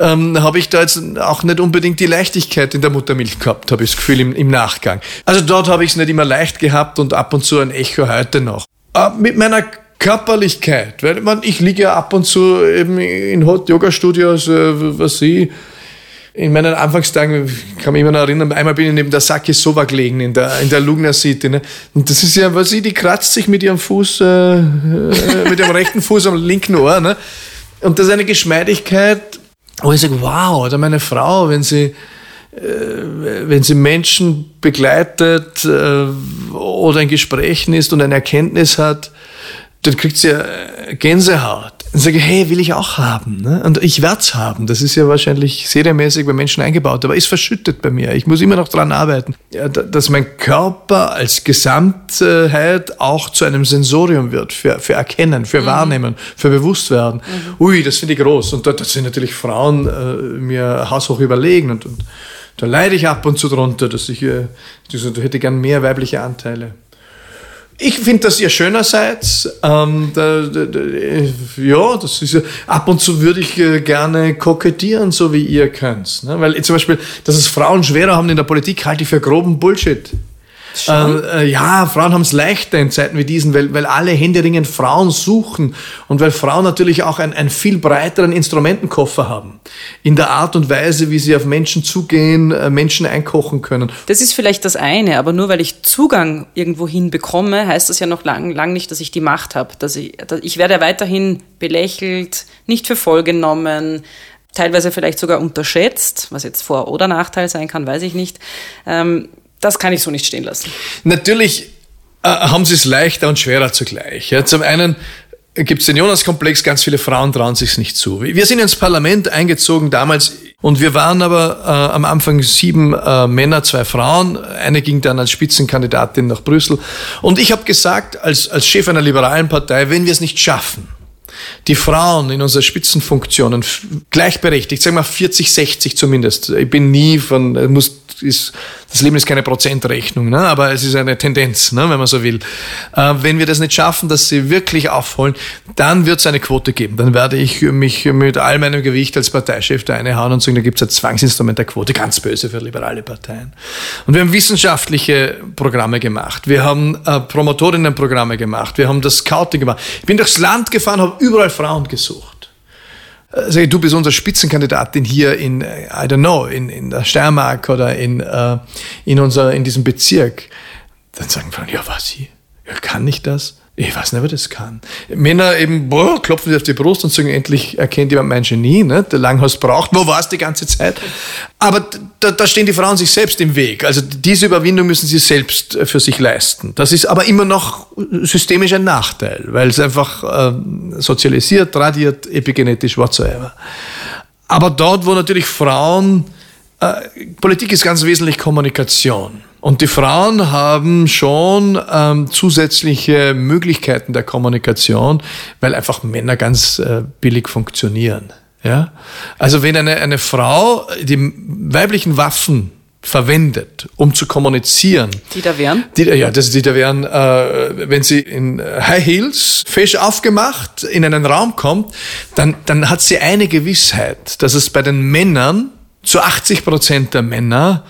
ähm, habe ich da jetzt auch nicht unbedingt die Leichtigkeit in der Muttermilch gehabt, habe ich das Gefühl im, im Nachgang. Also dort habe ich es nicht immer leicht gehabt und ab und zu ein Echo heute noch. Äh, mit meiner Körperlichkeit. Weil man, ich liege ja ab und zu eben in Hot Yoga Studios, äh, was sie. In meinen Anfangstagen, kann mich immer noch erinnern, einmal bin ich neben der Saki Sova gelegen in der, in der Lugner City. Ne? Und das ist ja, was sie, die kratzt sich mit ihrem Fuß, äh, äh, mit ihrem rechten Fuß am linken Ohr. Ne? Und das ist eine Geschmeidigkeit, wo ich sage, wow, oder meine Frau, wenn sie, äh, wenn sie Menschen begleitet äh, oder in Gesprächen ist und eine Erkenntnis hat, dann kriegt sie Gänsehaut. Dann sage ich, hey, will ich auch haben. Ne? Und ich werde es haben. Das ist ja wahrscheinlich serienmäßig bei Menschen eingebaut, aber ist verschüttet bei mir. Ich muss immer noch dran arbeiten, ja, dass mein Körper als Gesamtheit auch zu einem Sensorium wird für, für Erkennen, für mhm. Wahrnehmen, für Bewusstwerden. Mhm. Ui, das finde ich groß. Und da, da sind natürlich Frauen äh, mir haushoch überlegen und, und da leide ich ab und zu drunter, dass ich, äh, ich hätte gern mehr weibliche Anteile. Ich finde, dass ihr schöner seid. Ähm, da, da, da, ja, das ist ja, ab und zu würde ich äh, gerne kokettieren, so wie ihr könnt. Ne? Weil zum Beispiel, dass es Frauen schwerer haben in der Politik, halte ich für groben Bullshit. Ähm, äh, ja, Frauen haben es leichter in Zeiten wie diesen, weil, weil alle händeringend Frauen suchen und weil Frauen natürlich auch einen, einen viel breiteren Instrumentenkoffer haben. In der Art und Weise, wie sie auf Menschen zugehen, äh, Menschen einkochen können. Das ist vielleicht das eine, aber nur weil ich Zugang irgendwo hin bekomme, heißt das ja noch lang, lang nicht, dass ich die Macht habe. Dass ich, dass ich werde weiterhin belächelt, nicht für voll genommen, teilweise vielleicht sogar unterschätzt, was jetzt Vor- oder Nachteil sein kann, weiß ich nicht. Ähm, das kann ich so nicht stehen lassen. Natürlich äh, haben sie es leichter und schwerer zugleich. Ja, zum einen gibt es den Jonas-Komplex, ganz viele Frauen trauen sich nicht zu. Wir sind ins Parlament eingezogen damals und wir waren aber äh, am Anfang sieben äh, Männer, zwei Frauen. Eine ging dann als Spitzenkandidatin nach Brüssel. Und ich habe gesagt, als, als Chef einer liberalen Partei, wenn wir es nicht schaffen, die Frauen in unseren Spitzenfunktionen gleichberechtigt, sagen wir 40, 60 zumindest. Ich bin nie von, muss ist, das Leben ist keine Prozentrechnung, ne? aber es ist eine Tendenz, ne? wenn man so will. Äh, wenn wir das nicht schaffen, dass sie wirklich aufholen, dann wird es eine Quote geben. Dann werde ich mich mit all meinem Gewicht als Parteichef da eine hauen und sagen, da gibt es ein Zwangsinstrument der Quote, ganz böse für liberale Parteien. Und wir haben wissenschaftliche Programme gemacht, wir haben äh, Promotorinnenprogramme gemacht, wir haben das Scouting gemacht. Ich bin durchs Land gefahren, habe überall Frauen gesucht ich, du bist unsere Spitzenkandidatin hier in, äh, I don't know, in, in der Steiermark oder in, äh, in, unser, in diesem Bezirk. Dann sagen Frauen, ja, was sie? Ja, kann ich das? Ich weiß nicht, wer das kann. Männer eben, boah, klopfen sich auf die Brust und sagen, endlich erkennt jemand mein Genie, ne? der Langhaus braucht, wo war es die ganze Zeit? Aber da, da stehen die Frauen sich selbst im Weg. Also diese Überwindung müssen sie selbst äh, für sich leisten. Das ist aber immer noch systemisch ein Nachteil, weil es einfach äh, sozialisiert, tradiert, epigenetisch, whatsoever. Aber dort, wo natürlich Frauen, Politik ist ganz wesentlich Kommunikation. Und die Frauen haben schon ähm, zusätzliche Möglichkeiten der Kommunikation, weil einfach Männer ganz äh, billig funktionieren. Ja? Also wenn eine, eine Frau die weiblichen Waffen verwendet, um zu kommunizieren. Die da wären? Die, ja, das, die da wären, äh, wenn sie in High Heels, fesch aufgemacht, in einen Raum kommt, dann, dann hat sie eine Gewissheit, dass es bei den Männern, zu 80 Prozent der Männer,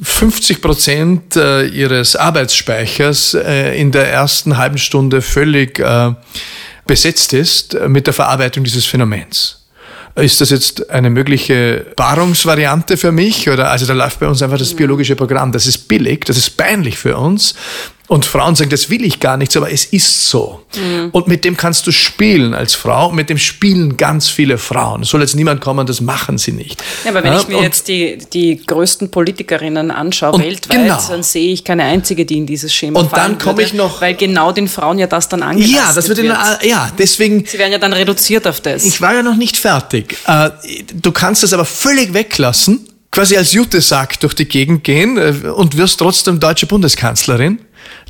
50 Prozent äh, ihres Arbeitsspeichers äh, in der ersten halben Stunde völlig äh, besetzt ist mit der Verarbeitung dieses Phänomens. Ist das jetzt eine mögliche Paarungsvariante für mich? Oder also da läuft bei uns einfach das biologische Programm. Das ist billig, das ist peinlich für uns. Und Frauen sagen, das will ich gar nicht, aber es ist so. Mhm. Und mit dem kannst du spielen als Frau. Mit dem spielen ganz viele Frauen. Es soll jetzt niemand kommen, das machen sie nicht. Ja, aber wenn ja, ich mir jetzt die, die größten Politikerinnen anschaue weltweit, genau. dann sehe ich keine einzige, die in dieses Schema Und dann komme ich noch... Weil genau den Frauen ja das dann angelastet Ja, das wird, wird. In, ja, deswegen... Sie werden ja dann reduziert auf das. Ich war ja noch nicht fertig. Äh, du kannst das aber völlig weglassen, quasi als Jutesack durch die Gegend gehen äh, und wirst trotzdem deutsche Bundeskanzlerin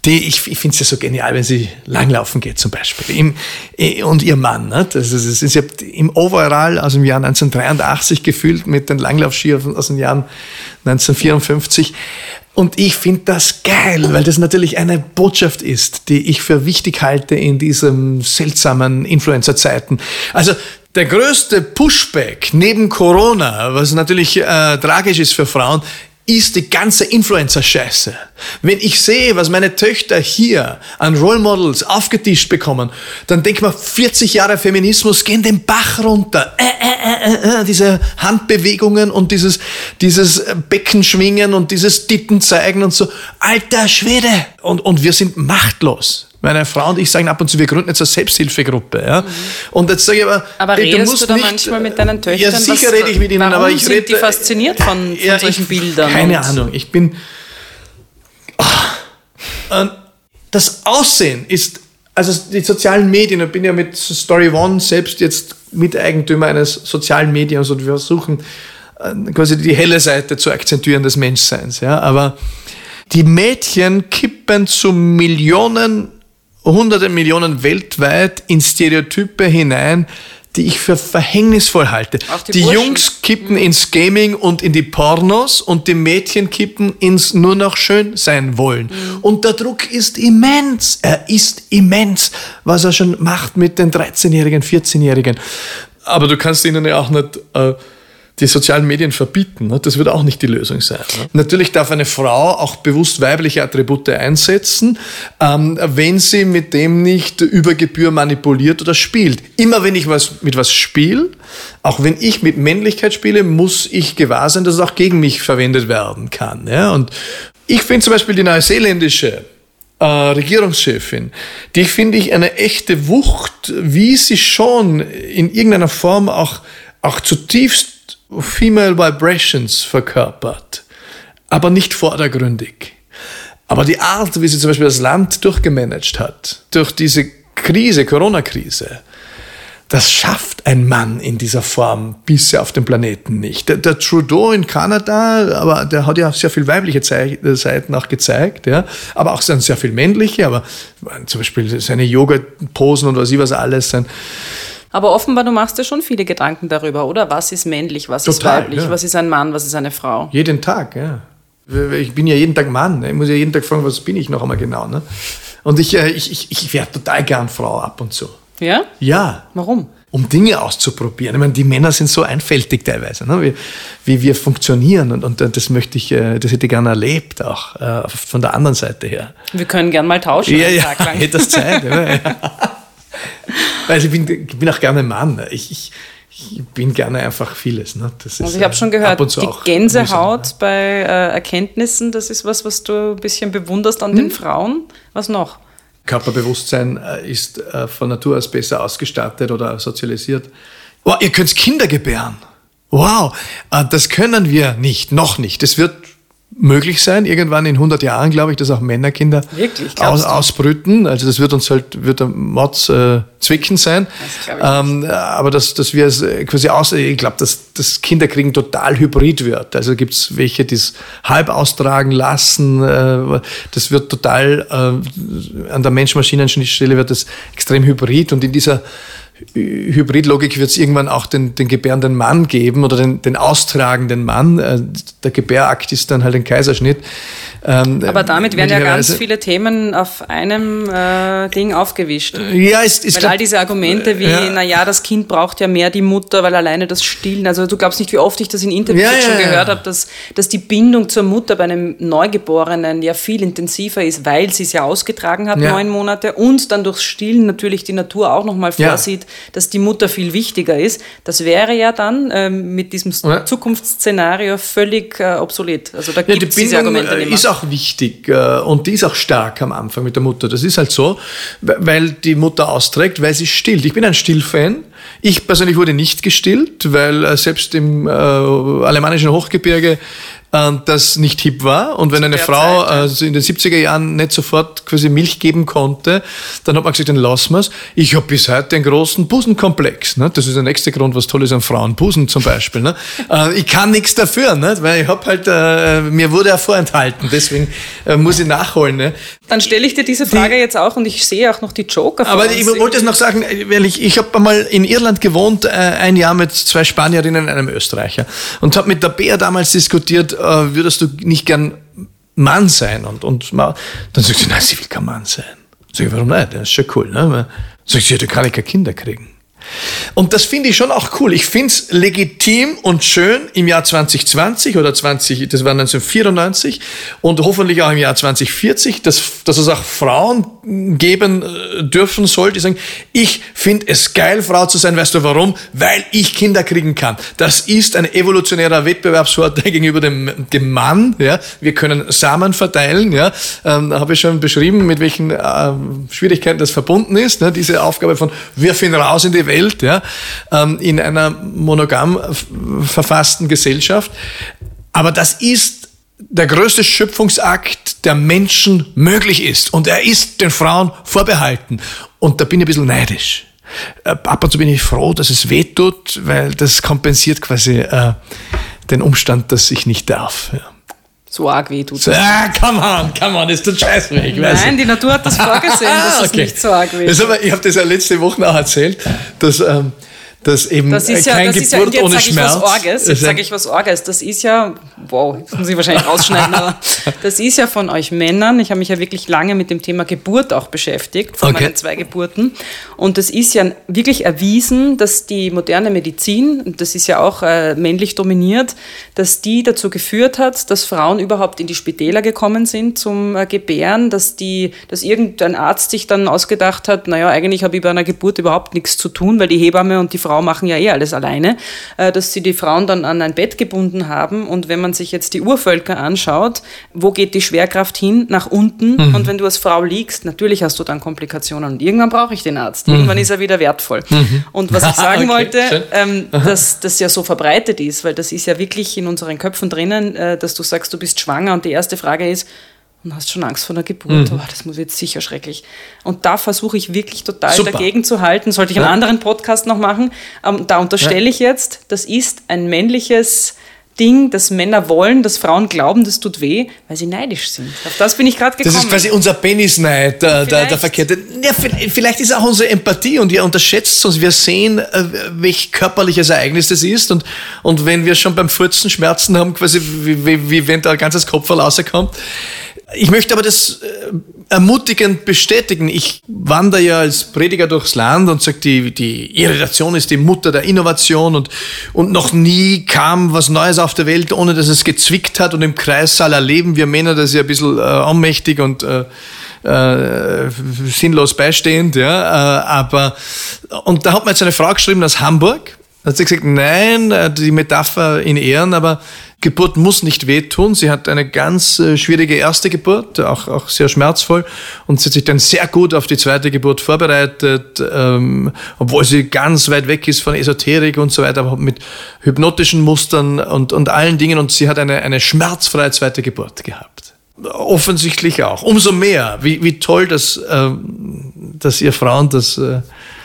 die, ich, ich finde es ja so genial, wenn sie langlaufen geht zum Beispiel. Im, äh, und ihr Mann, ne? das ist, das ist im Overall aus dem Jahr 1983 gefühlt mit den Langlaufskiern aus dem Jahr 1954. Und ich finde das geil, weil das natürlich eine Botschaft ist, die ich für wichtig halte in diesen seltsamen Influencer-Zeiten. Also der größte Pushback neben Corona, was natürlich äh, tragisch ist für Frauen, ist die ganze Influencer-Scheiße. Wenn ich sehe, was meine Töchter hier an Role Models aufgetischt bekommen, dann denk mal, 40 Jahre Feminismus gehen den Bach runter. Äh, äh, äh, äh, diese Handbewegungen und dieses, dieses Beckenschwingen und dieses Titten zeigen und so. Alter Schwede! Und, und wir sind machtlos. Meine Frau und ich sagen ab und zu, wir gründen jetzt eine Selbsthilfegruppe. Ja? Mhm. Und jetzt sage ich aber, aber redest du, musst du da nicht, manchmal mit deinen Töchtern? Ja, sicher was, rede ich mit ihnen, aber ich sind rede. die fasziniert von, von ja, solchen ich, Bildern? Keine Ahnung. Ich bin. Oh, das Aussehen ist, also die sozialen Medien, ich bin ja mit Story One selbst jetzt Miteigentümer eines sozialen Mediums und wir versuchen äh, quasi die helle Seite zu akzentuieren des Menschseins. Ja? Aber die Mädchen kippen zu Millionen hunderte Millionen weltweit in Stereotype hinein, die ich für verhängnisvoll halte. Die, die Jungs kippen mhm. ins Gaming und in die Pornos und die Mädchen kippen ins nur noch schön sein wollen. Mhm. Und der Druck ist immens. Er ist immens, was er schon macht mit den 13-Jährigen, 14-Jährigen. Aber du kannst ihnen ja auch nicht äh, die sozialen Medien verbieten. Ne? Das wird auch nicht die Lösung sein. Ne? Natürlich darf eine Frau auch bewusst weibliche Attribute einsetzen, ähm, wenn sie mit dem nicht über Gebühr manipuliert oder spielt. Immer wenn ich was mit was spiele, auch wenn ich mit Männlichkeit spiele, muss ich gewahr sein, dass es auch gegen mich verwendet werden kann. Und ich finde zum Beispiel die neuseeländische äh, Regierungschefin, die finde ich eine echte Wucht, wie sie schon in irgendeiner Form auch, auch zutiefst Female Vibrations verkörpert, aber nicht vordergründig. Aber die Art, wie sie zum Beispiel das Land durchgemanagt hat, durch diese Krise, Corona-Krise, das schafft ein Mann in dieser Form bisher auf dem Planeten nicht. Der, der, Trudeau in Kanada, aber der hat ja sehr viel weibliche Ze Seiten auch gezeigt, ja, aber auch sehr viel männliche, aber zum Beispiel seine Yoga-Posen und was ich was alles, sein, aber offenbar, du machst dir schon viele Gedanken darüber, oder? Was ist männlich, was Total, ist weiblich, ja. was ist ein Mann, was ist eine Frau? Jeden Tag, ja. Ich bin ja jeden Tag Mann. Ne? Ich muss ja jeden Tag fragen, was bin ich noch einmal genau. Ne? Und ich, äh, ich, ich, ich wäre total gern Frau ab und zu. Ja? Ja. Warum? Um Dinge auszuprobieren. Ich meine, die Männer sind so einfältig teilweise, ne? wie, wie wir funktionieren. Und, und das möchte ich, äh, das hätte ich gerne erlebt, auch äh, von der anderen Seite her. Wir können gern mal tauschen. Ja, ja, hätte das Zeit. ja. Also ich bin, ich bin auch gerne Mann. Ich, ich, ich bin gerne einfach vieles. Ne? Das also ich habe schon gehört, die Gänsehaut mühsam, bei äh, Erkenntnissen, das ist was, was du ein bisschen bewunderst an hm. den Frauen. Was noch? Körperbewusstsein äh, ist äh, von Natur aus besser ausgestattet oder sozialisiert. Oh, ihr könnt Kinder gebären. Wow, äh, das können wir nicht, noch nicht. Es wird möglich sein, irgendwann in 100 Jahren, glaube ich, dass auch Männerkinder aus, ausbrüten. Also das wird uns halt, wird der Mods äh, zwicken sein. Das ähm, aber dass, dass wir es quasi aus, ich glaube, dass das Kinderkriegen total hybrid wird. Also gibt es welche, die es halb austragen lassen. Äh, das wird total, äh, an der Mensch-Maschinen-Schnittstelle wird das extrem hybrid und in dieser Hybridlogik wird es irgendwann auch den, den gebärenden Mann geben oder den, den austragenden Mann. Äh, der Gebärakt ist dann halt ein Kaiserschnitt. Ähm, Aber damit werden ja ganz viele Themen auf einem äh, Ding aufgewischt. Ja, ist, ist Weil all diese Argumente wie, ja. naja, das Kind braucht ja mehr die Mutter, weil alleine das Stillen, also du glaubst nicht, wie oft ich das in Interviews ja, schon ja, gehört habe, dass, dass die Bindung zur Mutter bei einem Neugeborenen ja viel intensiver ist, weil sie es ja ausgetragen hat, neun Monate, und dann durchs Stillen natürlich die Natur auch nochmal vorsieht, dass die Mutter viel wichtiger ist. Das wäre ja dann äh, mit diesem Zukunftsszenario völlig äh, obsolet. Also da gibt es diese Argumente nicht mehr auch wichtig äh, und die ist auch stark am Anfang mit der Mutter. Das ist halt so, weil die Mutter austrägt, weil sie stillt. Ich bin ein Stillfan. Ich persönlich wurde nicht gestillt, weil äh, selbst im äh, alemannischen Hochgebirge äh, das nicht hip war. Und wenn eine Frau also in den 70er Jahren nicht sofort quasi Milch geben konnte, dann hat man gesagt, dann lassen wir es. Ich habe bis heute einen großen Busenkomplex. Ne? Das ist der nächste Grund, was toll ist an Frauen. Busen zum Beispiel. Ne? Äh, ich kann nichts dafür, ne? weil ich habe halt, äh, mir wurde ja vorenthalten, deswegen äh, muss ich nachholen. Ne? Dann stelle ich dir diese Frage die, jetzt auch und ich sehe auch noch die Joker. Aber ich wollte es noch sagen, weil ich, ich habe einmal in Irland gewohnt, äh, ein Jahr mit zwei Spanierinnen und einem Österreicher und habe mit der Bea damals diskutiert, äh, würdest du nicht gern Mann sein? Und, und dann sagt sie, nein, sie will kein Mann sein. Sag ich, warum nicht? Das ist schon cool. Ne? Sagt sie, ja, du kannst keine Kinder kriegen. Und das finde ich schon auch cool. Ich finde es legitim und schön im Jahr 2020 oder 20, das war 1994 und hoffentlich auch im Jahr 2040, dass, dass es auch Frauen geben äh, dürfen soll, die sagen, ich finde es geil, Frau zu sein. Weißt du warum? Weil ich Kinder kriegen kann. Das ist ein evolutionärer Wettbewerbsvorteil gegenüber dem, dem Mann. Ja? Wir können Samen verteilen. Ja? Ähm, Habe ich schon beschrieben, mit welchen äh, Schwierigkeiten das verbunden ist. Ne? Diese Aufgabe von, wir finden raus in die Welt. Ja? Ähm, in einer monogam verfassten Gesellschaft. Aber das ist der größte Schöpfungsakt, der Menschen möglich ist. Und er ist den Frauen vorbehalten. Und da bin ich ein bisschen neidisch. Äh, ab und zu bin ich froh, dass es weh tut, weil das kompensiert quasi äh, den Umstand, dass ich nicht darf. Ja. So arg weh tut. Ah, come on, come on, ist der Scheiß weg. Nein, die Natur hat das vorgesehen, dass okay. es nicht so arg weh tut. Ich habe das ja letzte Woche auch erzählt, dass... Ähm, dass eben das ist ja, kein das Geburt ist ja, ohne sag Schmerz. Ich was Orges. Jetzt sage ich was Orges. Das ist ja, wow, das muss ich wahrscheinlich rausschneiden, aber das ist ja von euch Männern. Ich habe mich ja wirklich lange mit dem Thema Geburt auch beschäftigt, von okay. meinen zwei Geburten. Und das ist ja wirklich erwiesen, dass die moderne Medizin, das ist ja auch äh, männlich dominiert, dass die dazu geführt hat, dass Frauen überhaupt in die Spitäler gekommen sind zum äh, Gebären, dass die, dass irgendein Arzt sich dann ausgedacht hat, naja, eigentlich habe ich bei einer Geburt überhaupt nichts zu tun, weil die Hebamme und die Frau Frau machen ja eh alles alleine, äh, dass sie die Frauen dann an ein Bett gebunden haben. Und wenn man sich jetzt die Urvölker anschaut, wo geht die Schwerkraft hin? Nach unten. Mhm. Und wenn du als Frau liegst, natürlich hast du dann Komplikationen. Und irgendwann brauche ich den Arzt. Mhm. Irgendwann ist er wieder wertvoll. Mhm. Und was ich sagen okay, wollte, ähm, dass das ja so verbreitet ist, weil das ist ja wirklich in unseren Köpfen drinnen, äh, dass du sagst, du bist schwanger und die erste Frage ist, und hast schon Angst vor der Geburt. Mhm. Oh, das wird sicher schrecklich. Und da versuche ich wirklich total Super. dagegen zu halten. Sollte ich einen ja. anderen Podcast noch machen. Ähm, da unterstelle ja. ich jetzt, das ist ein männliches Ding, das Männer wollen, dass Frauen glauben, das tut weh, weil sie neidisch sind. Auf das bin ich gerade gekommen. Das ist quasi unser Penisneid, der, der, der verkehrte. Ja, vielleicht ist auch unsere Empathie und ihr unterschätzt uns. Wir sehen, äh, welch körperliches Ereignis das ist und, und wenn wir schon beim Furzen Schmerzen haben, quasi wie, wie, wie wenn da ein ganzes Kopf rauskommt, ich möchte aber das äh, ermutigend bestätigen. Ich wandere ja als Prediger durchs Land und sage, die, die Irritation ist die Mutter der Innovation und, und noch nie kam was Neues auf der Welt, ohne dass es gezwickt hat und im Kreissaal erleben wir Männer das ja ein bisschen äh, ohnmächtig und äh, äh, sinnlos beistehend, ja, äh, aber und da hat mir jetzt eine Frau geschrieben aus Hamburg, hat sie gesagt, nein, äh, die Metapher in Ehren, aber Geburt muss nicht wehtun. Sie hat eine ganz äh, schwierige erste Geburt, auch, auch sehr schmerzvoll, und sie hat sich dann sehr gut auf die zweite Geburt vorbereitet, ähm, obwohl sie ganz weit weg ist von Esoterik und so weiter, aber mit hypnotischen Mustern und, und allen Dingen. Und sie hat eine, eine schmerzfreie zweite Geburt gehabt. Offensichtlich auch. Umso mehr. Wie, wie toll, dass, ähm, dass ihr Frauen das. Äh,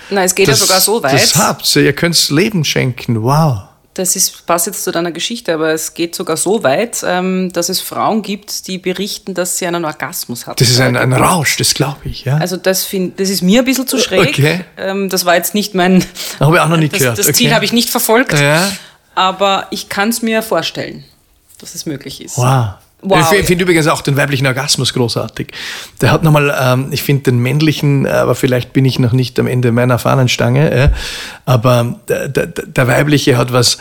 Nein, es geht das, ja sogar so weit. Das habt ihr. Ihr könnt Leben schenken. Wow das ist, passt jetzt zu deiner Geschichte, aber es geht sogar so weit, ähm, dass es Frauen gibt, die berichten, dass sie einen Orgasmus hatten. Das ist ein, ein Rausch, das glaube ich, ja. Also das, find, das ist mir ein bisschen zu schräg. Okay. Ähm, das war jetzt nicht mein... Habe ich auch noch nicht das, gehört. Das Ziel habe ich nicht verfolgt, ja. aber ich kann es mir vorstellen, dass es möglich ist. Wow. Wow. Ich finde übrigens auch den weiblichen Orgasmus großartig. Der hat nochmal, ähm, ich finde den männlichen, aber vielleicht bin ich noch nicht am Ende meiner Fahnenstange, äh, aber der, der, der weibliche hat was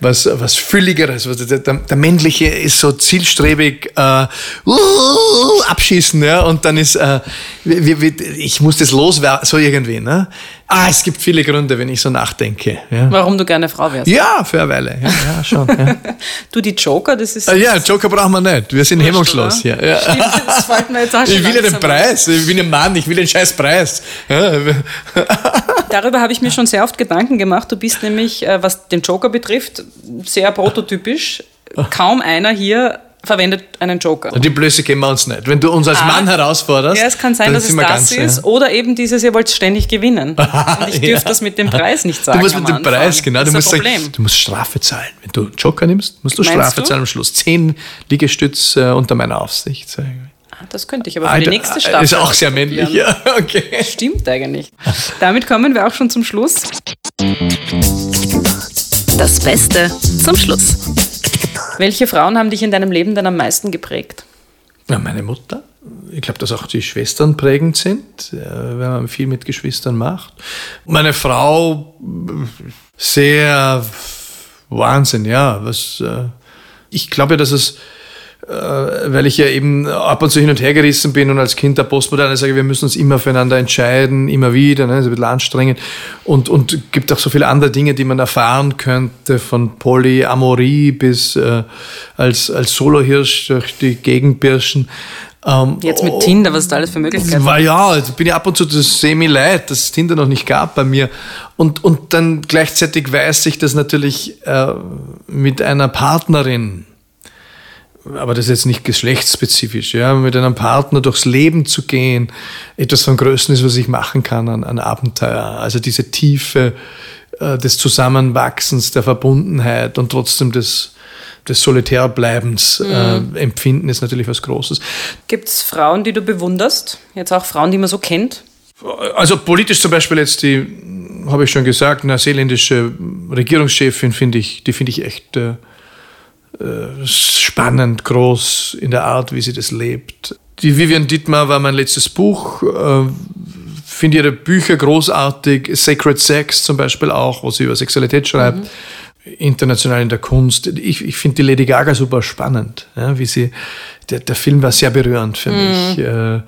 was, was Fülligeres. Der, der, der männliche ist so zielstrebig äh, uh, abschießen, ja, und dann ist, äh, ich muss das loswerden, so irgendwie. Ne? Ah, es gibt viele Gründe, wenn ich so nachdenke. Ja. Warum du gerne Frau wärst? Ja, für eine Weile. Ja, ja schon. Ja. du, die Joker, das ist. Ah, ja, Joker brauchen wir nicht. Wir sind hemmungslos hier. Ja. Stimmt, das fällt mir jetzt auch schon Ich will ja den Preis. Ich bin ein Mann, ich will den scheiß Preis. Darüber habe ich mir schon sehr oft Gedanken gemacht. Du bist nämlich, äh, was den Joker betrifft, sehr prototypisch. Kaum einer hier verwendet einen Joker. Die Blöße geben wir uns nicht. Wenn du uns als ah, Mann herausforderst. Ja, es kann sein, dass es das ganz, ist. Ja. Oder eben dieses, ihr wollt ständig gewinnen. Und ich dürfte ja. das mit dem Preis nicht sagen. Du musst mit dem Preis, genau. Du musst, sagen, du musst Strafe zahlen. Wenn du Joker nimmst, musst du Meinst Strafe du? zahlen am Schluss. Zehn Liegestütze äh, unter meiner Aufsicht. Sagen. Ah, das könnte ich aber für ah, die nächste Staffel. Ist auch sehr männlich, ja. Okay. Stimmt eigentlich. Damit kommen wir auch schon zum Schluss. Das Beste zum Schluss. Welche Frauen haben dich in deinem Leben dann am meisten geprägt? Ja, meine Mutter. Ich glaube, dass auch die Schwestern prägend sind, äh, wenn man viel mit Geschwistern macht. Meine Frau, sehr Wahnsinn, ja. Was, äh, ich glaube, dass es äh, weil ich ja eben ab und zu hin und her gerissen bin und als Kind der Postmoderne sage, wir müssen uns immer füreinander entscheiden, immer wieder, ne, ist ein bisschen anstrengend und, und gibt auch so viele andere Dinge, die man erfahren könnte, von Polyamorie bis äh, als, als Solohirsch durch die Gegenbirschen. Ähm, Jetzt mit Tinder, was ist da alles für Möglichkeiten? War ja, also bin ich ab und zu das semi-leid, dass es Tinder noch nicht gab bei mir. Und, und dann gleichzeitig weiß ich, dass natürlich äh, mit einer Partnerin, aber das ist jetzt nicht geschlechtsspezifisch, ja, mit einem Partner durchs Leben zu gehen, etwas vom Größten ist, was ich machen kann an, an Abenteuer. Also diese Tiefe äh, des Zusammenwachsens, der Verbundenheit und trotzdem des, des Solitärbleibens mhm. äh, empfinden, ist natürlich was Großes. Gibt es Frauen, die du bewunderst? Jetzt auch Frauen, die man so kennt? Also politisch zum Beispiel jetzt die, habe ich schon gesagt, eine neuseeländische Regierungschefin finde ich, die finde ich echt äh, äh, spannend, groß in der Art, wie sie das lebt. Die Vivian Dittmar war mein letztes Buch. Äh, finde ihre Bücher großartig. Sacred Sex zum Beispiel auch, wo sie über Sexualität schreibt. Mhm. International in der Kunst. Ich, ich finde die Lady Gaga super spannend, ja, wie sie, der, der Film war sehr berührend für mhm. mich. Äh,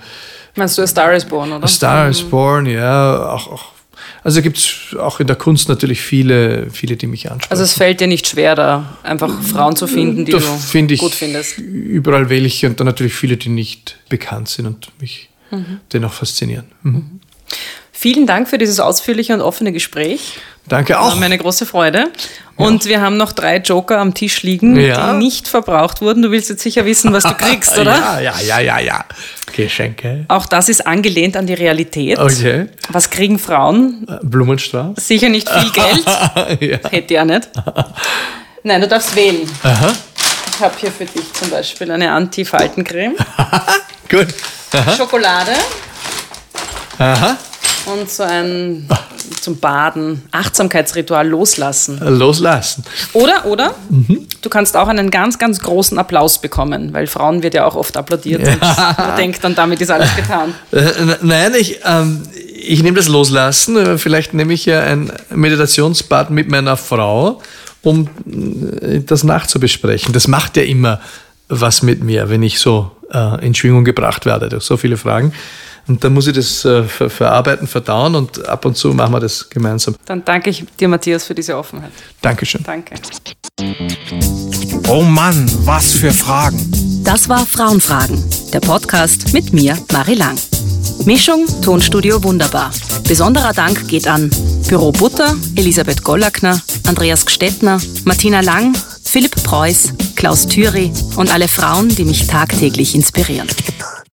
Meinst du A Star is Born, oder? A Star is mhm. Born, ja. Auch, auch also gibt es auch in der Kunst natürlich viele, viele, die mich ansprechen. Also es fällt dir nicht schwer, da einfach Frauen zu finden, die da du find gut findest? Überall welche und dann natürlich viele, die nicht bekannt sind und mich mhm. dennoch faszinieren. Mhm. Vielen Dank für dieses ausführliche und offene Gespräch. Danke auch. War mir eine große Freude. Und ja. wir haben noch drei Joker am Tisch liegen, ja. die nicht verbraucht wurden. Du willst jetzt sicher wissen, was du kriegst, oder? ja, ja, ja, ja, ja. Geschenke. Auch das ist angelehnt an die Realität. Okay. Was kriegen Frauen? Äh, Blumenstrauß. Sicher nicht viel Geld. ja. Hätte ja nicht. Nein, du darfst wählen. Aha. Ich habe hier für dich zum Beispiel eine Anti-Faltencreme. Gut. Aha. Schokolade. Aha und so ein zum Baden, Achtsamkeitsritual loslassen. Loslassen. Oder, oder, mhm. du kannst auch einen ganz, ganz großen Applaus bekommen, weil Frauen wird ja auch oft applaudiert ja. und man denkt dann, damit ist alles getan. Äh, nein, ich, ähm, ich nehme das Loslassen. Vielleicht nehme ich ja ein Meditationsbad mit meiner Frau, um äh, das nachzubesprechen. Das macht ja immer was mit mir, wenn ich so äh, in Schwingung gebracht werde durch so viele Fragen. Und dann muss ich das äh, ver verarbeiten, verdauen und ab und zu machen wir das gemeinsam. Dann danke ich dir, Matthias, für diese Offenheit. Dankeschön. Danke. Oh Mann, was für Fragen. Das war Frauenfragen, der Podcast mit mir, Marie Lang. Mischung, Tonstudio wunderbar. Besonderer Dank geht an Büro Butter, Elisabeth Gollackner, Andreas Gstettner, Martina Lang, Philipp Preuß, Klaus Thüry und alle Frauen, die mich tagtäglich inspirieren.